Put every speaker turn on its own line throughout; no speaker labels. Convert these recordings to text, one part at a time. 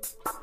that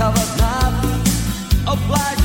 covered map of.